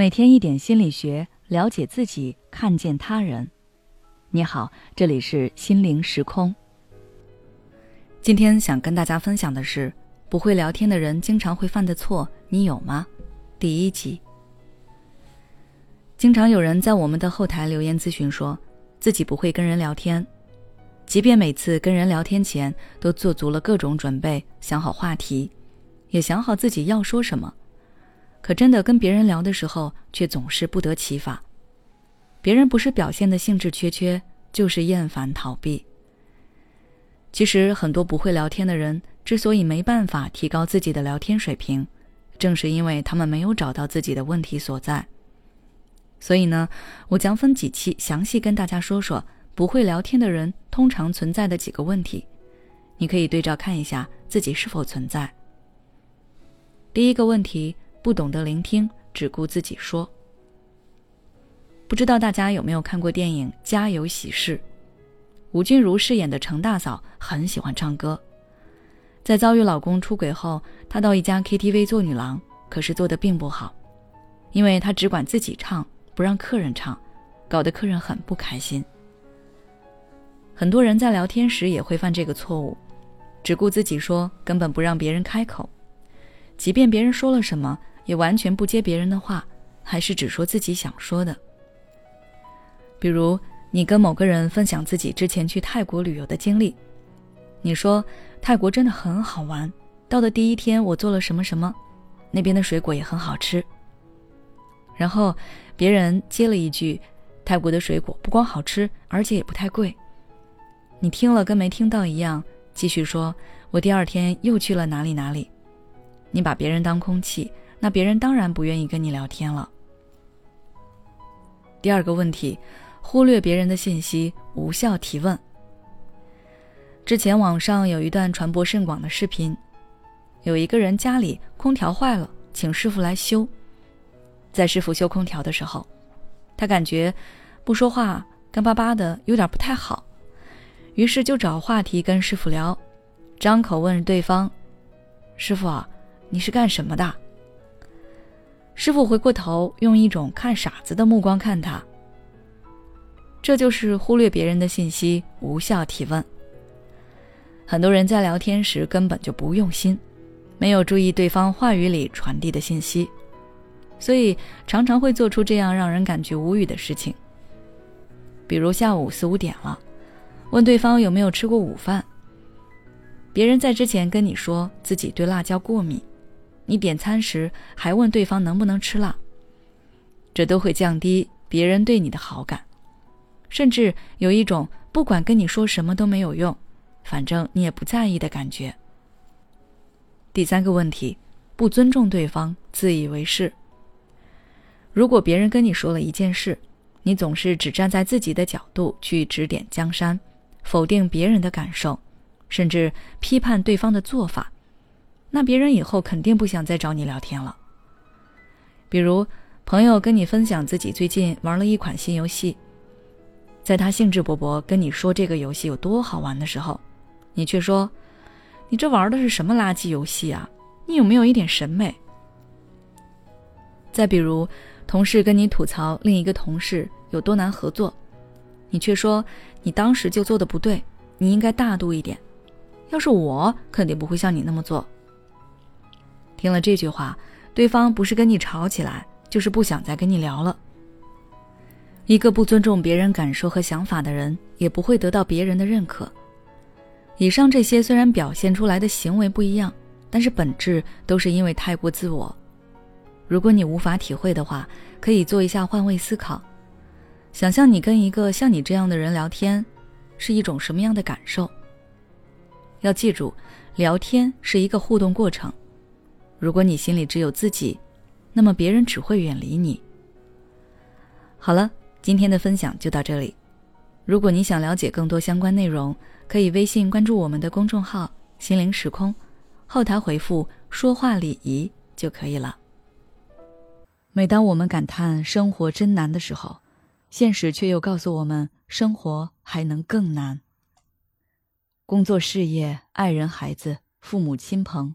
每天一点心理学，了解自己，看见他人。你好，这里是心灵时空。今天想跟大家分享的是，不会聊天的人经常会犯的错，你有吗？第一集。经常有人在我们的后台留言咨询，说自己不会跟人聊天，即便每次跟人聊天前都做足了各种准备，想好话题，也想好自己要说什么。可真的跟别人聊的时候，却总是不得其法。别人不是表现的兴致缺缺，就是厌烦逃避。其实很多不会聊天的人，之所以没办法提高自己的聊天水平，正是因为他们没有找到自己的问题所在。所以呢，我将分几期详细跟大家说说不会聊天的人通常存在的几个问题，你可以对照看一下自己是否存在。第一个问题。不懂得聆听，只顾自己说。不知道大家有没有看过电影《家有喜事》？吴君如饰演的程大嫂很喜欢唱歌，在遭遇老公出轨后，她到一家 KTV 做女郎，可是做的并不好，因为她只管自己唱，不让客人唱，搞得客人很不开心。很多人在聊天时也会犯这个错误，只顾自己说，根本不让别人开口，即便别人说了什么。也完全不接别人的话，还是只说自己想说的。比如，你跟某个人分享自己之前去泰国旅游的经历，你说泰国真的很好玩，到的第一天我做了什么什么，那边的水果也很好吃。然后别人接了一句，泰国的水果不光好吃，而且也不太贵。你听了跟没听到一样，继续说，我第二天又去了哪里哪里。你把别人当空气。那别人当然不愿意跟你聊天了。第二个问题，忽略别人的信息，无效提问。之前网上有一段传播甚广的视频，有一个人家里空调坏了，请师傅来修。在师傅修空调的时候，他感觉不说话干巴巴的，有点不太好，于是就找话题跟师傅聊，张口问对方：“师傅啊，你是干什么的？”师傅回过头，用一种看傻子的目光看他。这就是忽略别人的信息，无效提问。很多人在聊天时根本就不用心，没有注意对方话语里传递的信息，所以常常会做出这样让人感觉无语的事情。比如下午四五点了，问对方有没有吃过午饭。别人在之前跟你说自己对辣椒过敏。你点餐时还问对方能不能吃辣，这都会降低别人对你的好感，甚至有一种不管跟你说什么都没有用，反正你也不在意的感觉。第三个问题，不尊重对方，自以为是。如果别人跟你说了一件事，你总是只站在自己的角度去指点江山，否定别人的感受，甚至批判对方的做法。那别人以后肯定不想再找你聊天了。比如，朋友跟你分享自己最近玩了一款新游戏，在他兴致勃勃跟你说这个游戏有多好玩的时候，你却说：“你这玩的是什么垃圾游戏啊？你有没有一点审美？”再比如，同事跟你吐槽另一个同事有多难合作，你却说：“你当时就做的不对，你应该大度一点。要是我，肯定不会像你那么做。”听了这句话，对方不是跟你吵起来，就是不想再跟你聊了。一个不尊重别人感受和想法的人，也不会得到别人的认可。以上这些虽然表现出来的行为不一样，但是本质都是因为太过自我。如果你无法体会的话，可以做一下换位思考，想象你跟一个像你这样的人聊天，是一种什么样的感受？要记住，聊天是一个互动过程。如果你心里只有自己，那么别人只会远离你。好了，今天的分享就到这里。如果你想了解更多相关内容，可以微信关注我们的公众号“心灵时空”，后台回复“说话礼仪”就可以了。每当我们感叹生活真难的时候，现实却又告诉我们，生活还能更难。工作、事业、爱人、孩子、父母亲朋。